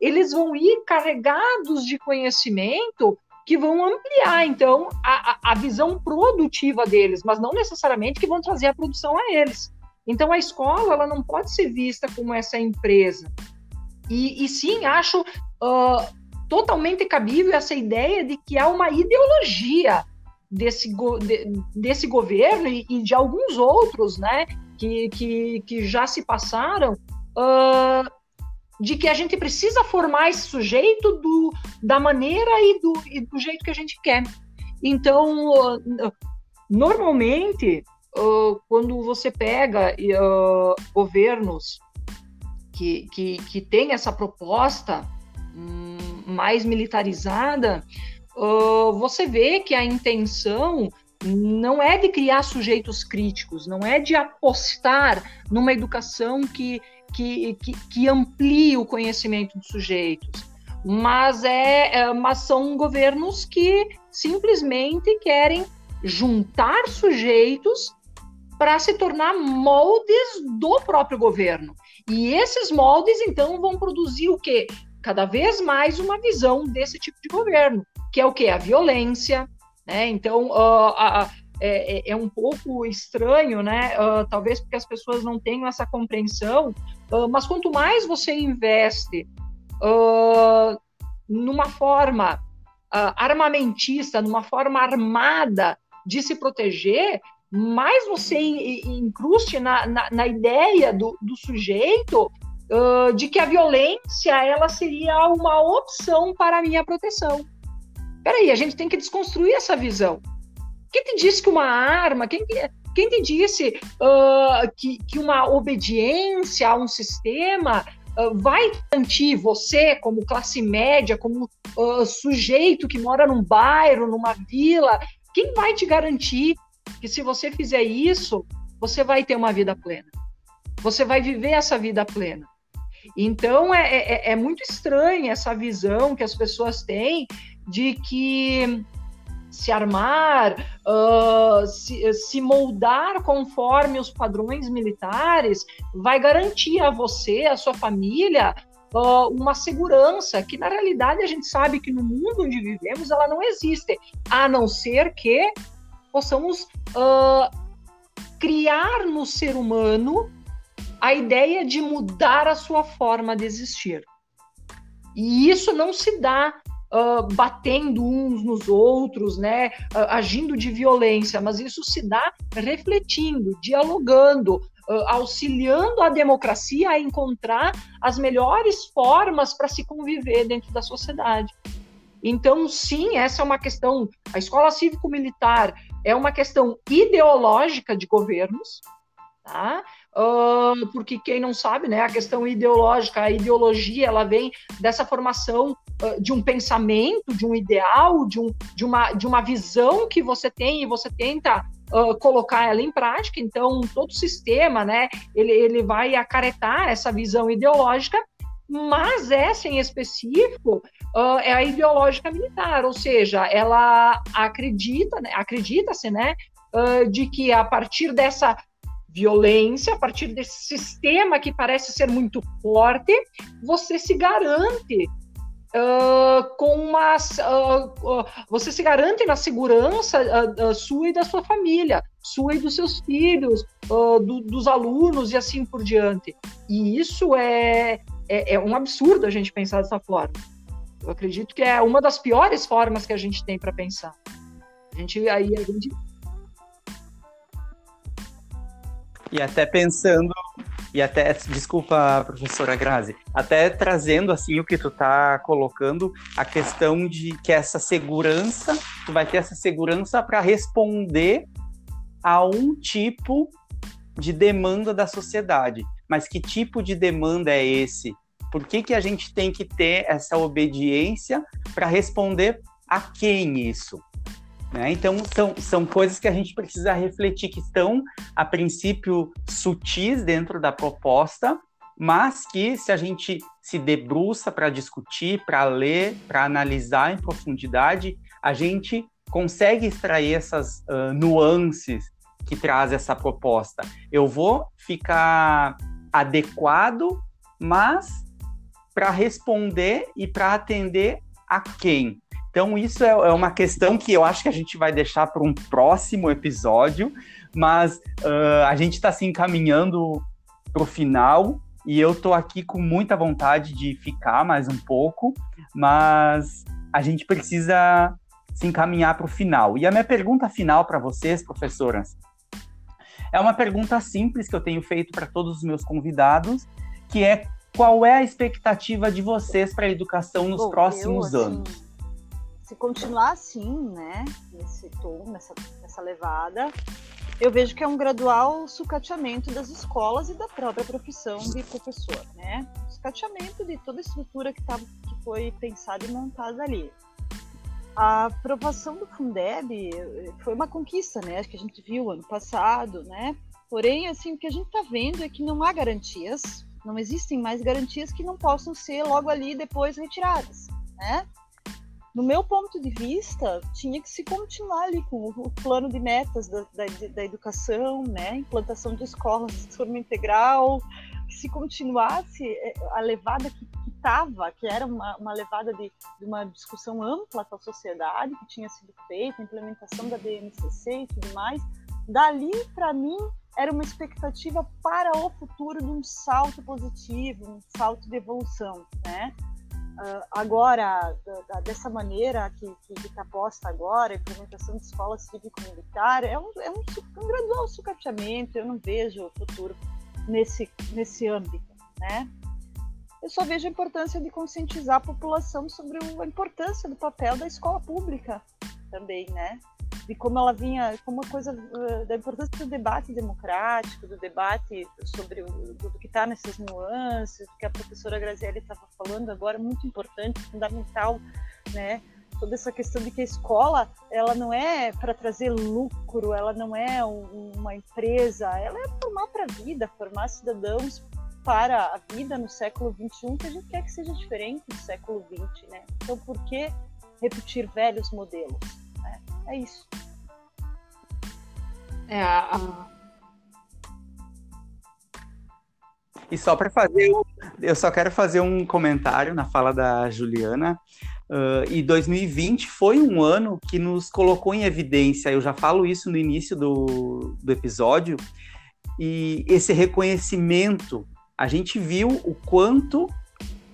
eles vão ir carregados de conhecimento que vão ampliar, então, a, a visão produtiva deles, mas não necessariamente que vão trazer a produção a eles. Então, a escola ela não pode ser vista como essa empresa. E, e sim, acho uh, totalmente cabível essa ideia de que há uma ideologia desse, go de, desse governo e, e, de alguns outros, né, que, que, que já se passaram, uh, de que a gente precisa formar esse sujeito do, da maneira e do, e do jeito que a gente quer. Então, uh, normalmente, quando você pega governos que, que, que têm essa proposta mais militarizada, uh, você vê que a intenção não é de criar sujeitos críticos, não é de apostar numa educação que, que, que, que amplie o conhecimento dos sujeitos, mas, é, é, mas são governos que simplesmente querem juntar sujeitos para se tornar moldes do próprio governo. E esses moldes, então, vão produzir o quê? Cada vez mais uma visão desse tipo de governo, que é o quê? A violência, né? Então, uh, é, é, é, um pouco estranho, né? Uh, talvez porque as pessoas não tenham essa compreensão, uh, mas quanto mais você investe numa forma armamentista, numa forma armada de se proteger, mais você incruste na, na, na ideia do, do sujeito de que a violência ela seria uma opção para a minha proteção. Peraí, a gente tem que desconstruir essa visão. Quem te disse que uma arma, quem, quem te disse uh, que, que uma obediência a um sistema uh, vai garantir você, como classe média, como uh, sujeito que mora num bairro, numa vila, quem vai te garantir que se você fizer isso, você vai ter uma vida plena? Você vai viver essa vida plena. Então é, é, é muito estranha essa visão que as pessoas têm de que se armar, uh, se, se, moldar conforme os padrões militares, vai garantir a você, a sua família, uh, uma segurança que, na realidade, a gente sabe que no mundo onde vivemos ela não existe, a não ser que possamos uh, criar no ser humano a ideia de mudar a sua forma de existir. E isso não se dá uh, batendo uns nos outros, né, uh, agindo de violência, mas isso se dá refletindo, dialogando, auxiliando a democracia a encontrar as melhores formas para se conviver dentro da sociedade. Então, sim, essa é uma questão. A escola cívico-militar é uma questão ideológica de governos, tá? Uh, porque quem não sabe, né, a questão ideológica, a ideologia, ela vem dessa formação uh, de um pensamento, de um ideal, de, um, de, uma, de uma visão que você tem e você tenta uh, colocar ela em prática. Então, todo sistema, né, ele, ele vai acaretar essa visão ideológica, mas essa em específico é a ideológica militar, ou seja, ela acredita, né, acredita-se, né, de que a partir dessa violência, a partir desse sistema que parece ser muito forte, você se garante uh, com uma. Uh, uh, você se garante na segurança sua e da sua família, sua e dos seus filhos, do, dos alunos e assim por diante. E isso é, é, é um absurdo a gente pensar dessa forma. Eu acredito que é uma das piores formas que a gente tem para pensar. A gente aí a gente E até pensando, e até, desculpa, professora Grazi, até trazendo assim o que tu tá colocando, a questão de que essa segurança, tu vai ter essa segurança para responder a um tipo de demanda da sociedade. Mas que tipo de demanda é esse? Por que, que a gente tem que ter essa obediência para responder a quem isso? Né? Então, são, são coisas que a gente precisa refletir, que estão, a princípio, sutis dentro da proposta, mas que, se a gente se debruça para discutir, para ler, para analisar em profundidade, a gente consegue extrair essas uh, nuances que traz essa proposta. Eu vou ficar adequado, mas para responder e para atender a quem? Então, isso é, é, uma questão que eu acho que a gente vai deixar para um próximo episódio, mas uh, a gente está se encaminhando para o final e eu estou aqui com muita vontade de ficar mais um pouco, mas a gente precisa se encaminhar para o final. E a minha pergunta final para vocês, professoras, é uma pergunta simples que eu tenho feito para todos os meus convidados, que é qual é a expectativa de vocês para a educação nos Bom, próximos eu, assim, anos? Se continuar assim, né, nesse tom, nessa, nessa levada, eu vejo que é um gradual sucateamento das escolas e da própria profissão de professor, né? Sucateamento de toda a estrutura que, tava, que foi pensada e montada ali. a aprovação do Fundeb foi uma conquista, né? Acho que a gente viu ano passado, né? Porém, assim, o que a gente está vendo é que não há garantias, não existem mais garantias que não possam ser logo ali depois retiradas, né? No meu ponto de vista, tinha que se continuar ali com o plano de metas da, da, da educação, né? Implantação de escolas de turma integral, se continuasse é, a levada que estava, que era uma, uma levada de, de, uma discussão ampla com a sociedade, que tinha sido feita, implementação da BNCC e tudo mais, dali, para mim, era uma expectativa para o futuro de um salto positivo, um salto de evolução, né? Uh, agora, da, dessa maneira que está posta agora, a implementação de escola cívico-militar, é, um, é um, um gradual sucateamento, eu não vejo futuro nesse, nesse âmbito, né? Eu só vejo a importância de conscientizar a população sobre a importância do papel da escola pública também, né? De como ela vinha, como uma coisa uh, da importância do debate democrático, do debate sobre o, do, que está nessas nuances, que a professora Grazielli estava falando agora, muito importante, fundamental, né? toda essa questão de que a escola ela não é para trazer lucro, ela não é um, uma empresa, ela é formar para a vida, formar cidadãos para a vida no século XXI que a gente quer que seja diferente do século XX, né? Então, por que repetir velhos modelos? É isso. É, a... E só para fazer, eu só quero fazer um comentário na fala da Juliana. Uh, e 2020 foi um ano que nos colocou em evidência, eu já falo isso no início do, do episódio, e esse reconhecimento, a gente viu o quanto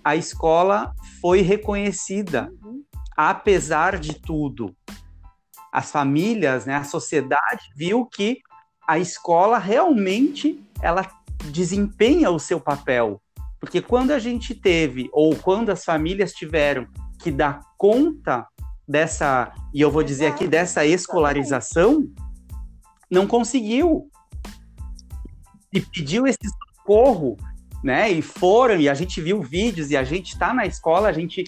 a escola foi reconhecida, apesar de tudo. As famílias, né, a sociedade viu que a escola realmente ela desempenha o seu papel. Porque quando a gente teve, ou quando as famílias tiveram que dá conta dessa, e eu vou dizer aqui, dessa escolarização, não conseguiu. E pediu esse socorro, né? E foram, e a gente viu vídeos, e a gente está na escola, a gente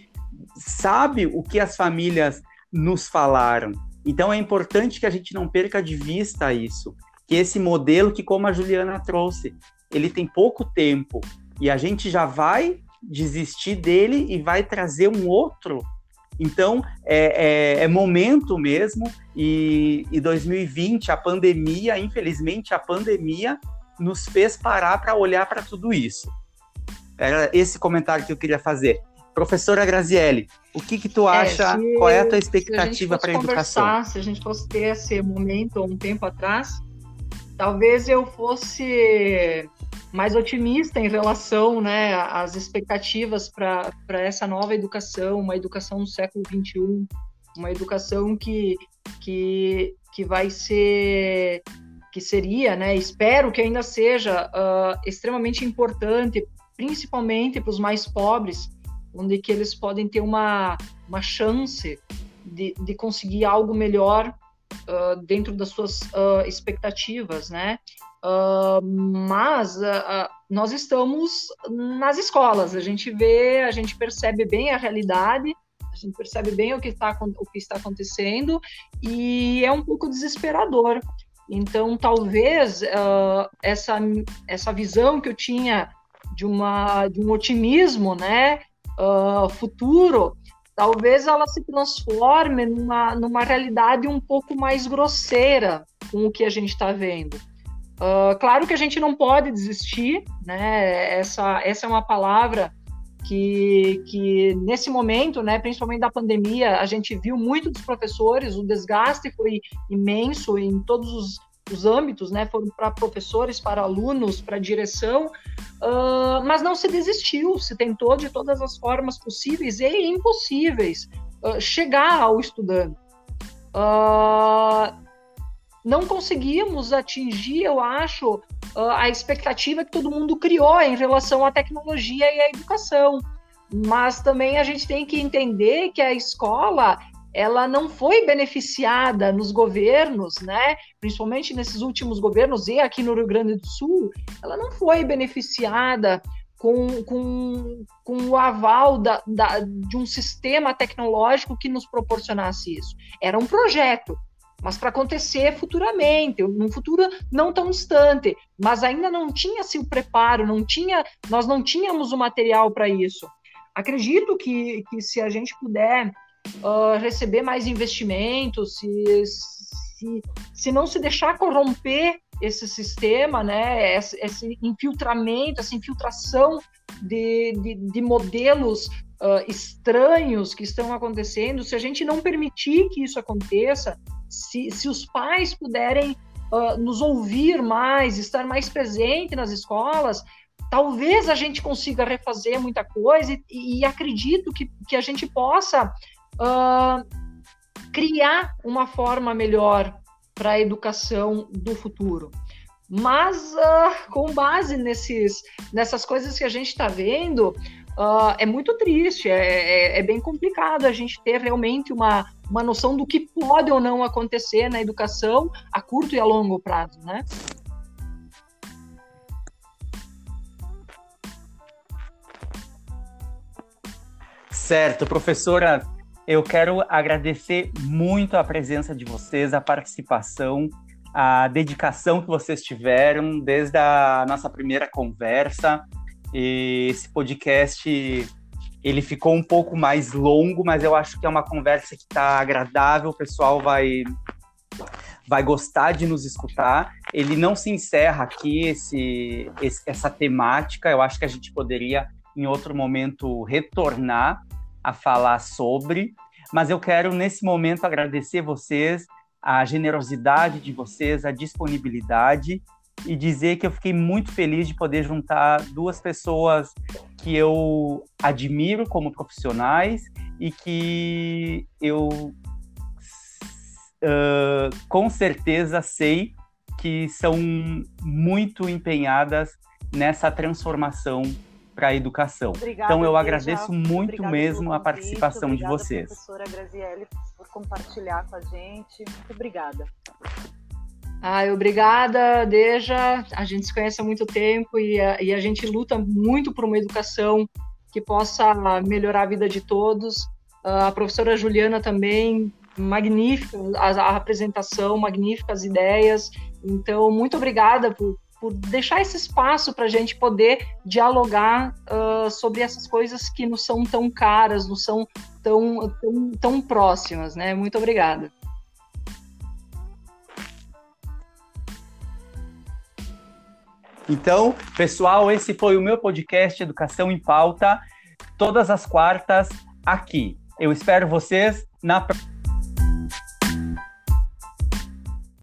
sabe o que as famílias nos falaram. Então é importante que a gente não perca de vista isso, que esse modelo que como a Juliana trouxe, ele tem pouco tempo e a gente já vai desistir dele e vai trazer um outro. Então, é, é, é momento mesmo, e, e 2020, a pandemia, infelizmente, a pandemia nos fez parar para olhar para tudo isso. Era esse comentário que eu queria fazer. Professora Grazielli, o que que tu é, acha? É, se, qual é a tua expectativa para a educação? Se a gente fosse ter esse momento um tempo atrás, talvez eu fosse mais otimista em relação né, às expectativas para essa nova educação, uma educação no século XXI, uma educação que, que, que vai ser, que seria, né, espero que ainda seja uh, extremamente importante, principalmente para os mais pobres, onde que eles podem ter uma, uma chance de, de conseguir algo melhor uh, dentro das suas uh, expectativas, né? Uh, mas nós estamos nas escolas, a gente vê, a gente percebe bem a realidade, a gente percebe bem o que, tá, o que está acontecendo e é um pouco desesperador. Então, talvez essa, essa visão que eu tinha de, uma, de um otimismo né, futuro, talvez ela se transforme numa, numa realidade um pouco mais grosseira com o que a gente está vendo. Uh, claro que a gente não pode desistir, né? Essa, essa é uma palavra que, que nesse momento, né, principalmente da pandemia, a gente viu muito dos professores, o desgaste foi imenso em todos os, os âmbitos, né? Foram para professores, para alunos, para direção, uh, mas não se desistiu, se tentou de todas as formas possíveis e impossíveis uh, chegar ao estudante. Uh, não conseguimos atingir, eu acho, a expectativa que todo mundo criou em relação à tecnologia e à educação. Mas também a gente tem que entender que a escola ela não foi beneficiada nos governos, né? Principalmente nesses últimos governos e aqui no Rio Grande do Sul, ela não foi beneficiada com, com, com o aval da, da, de um sistema tecnológico que nos proporcionasse isso. Era um projeto, mas para acontecer futuramente, num futuro não tão distante, mas ainda não tinha se o preparo, não tinha, nós não tínhamos o material para isso. Acredito que, que se a gente puder uh, receber mais investimentos, se, se, se não se deixar corromper esse sistema, né, esse, esse infiltramento, essa infiltração de, de, de modelos uh, estranhos que estão acontecendo, se a gente não permitir que isso aconteça, se, se os pais puderem uh, nos ouvir mais, estar mais presente nas escolas, talvez a gente consiga refazer muita coisa e, e acredito que, que a gente possa uh, criar uma forma melhor para a educação do futuro. Mas uh, com base nesses, nessas coisas que a gente está vendo, uh, é muito triste, é, é, é, bem complicado a gente ter realmente uma, uma noção do que pode ou não acontecer na educação a curto e a longo prazo, né? Certo, professora eu quero agradecer muito a presença de vocês, a participação, a dedicação que vocês tiveram desde a nossa primeira conversa. E esse podcast ele ficou um pouco mais longo, mas eu acho que é uma conversa que está agradável, o pessoal vai vai gostar de nos escutar. Ele não se encerra aqui esse, esse essa temática. Eu acho que a gente poderia em outro momento retornar a falar sobre, mas eu quero nesse momento agradecer vocês, a generosidade de vocês, a disponibilidade e dizer que eu fiquei muito feliz de poder juntar duas pessoas que eu admiro como profissionais e que eu uh, com certeza sei que são muito empenhadas nessa transformação para a educação. Obrigada, então eu agradeço muito mesmo a participação de vocês. Professora Graziele por compartilhar com a gente. Muito obrigada. Ah, obrigada, Deja. A gente se conhece há muito tempo e a, e a gente luta muito por uma educação que possa melhorar a vida de todos. Uh, a professora Juliana também, magnífica a, a apresentação, magníficas ideias. Então, muito obrigada por, por deixar esse espaço para a gente poder dialogar uh, sobre essas coisas que não são tão caras, não são tão, tão, tão próximas, né? Muito obrigada. Então, pessoal, esse foi o meu podcast Educação em Pauta, todas as quartas aqui. Eu espero vocês na próxima.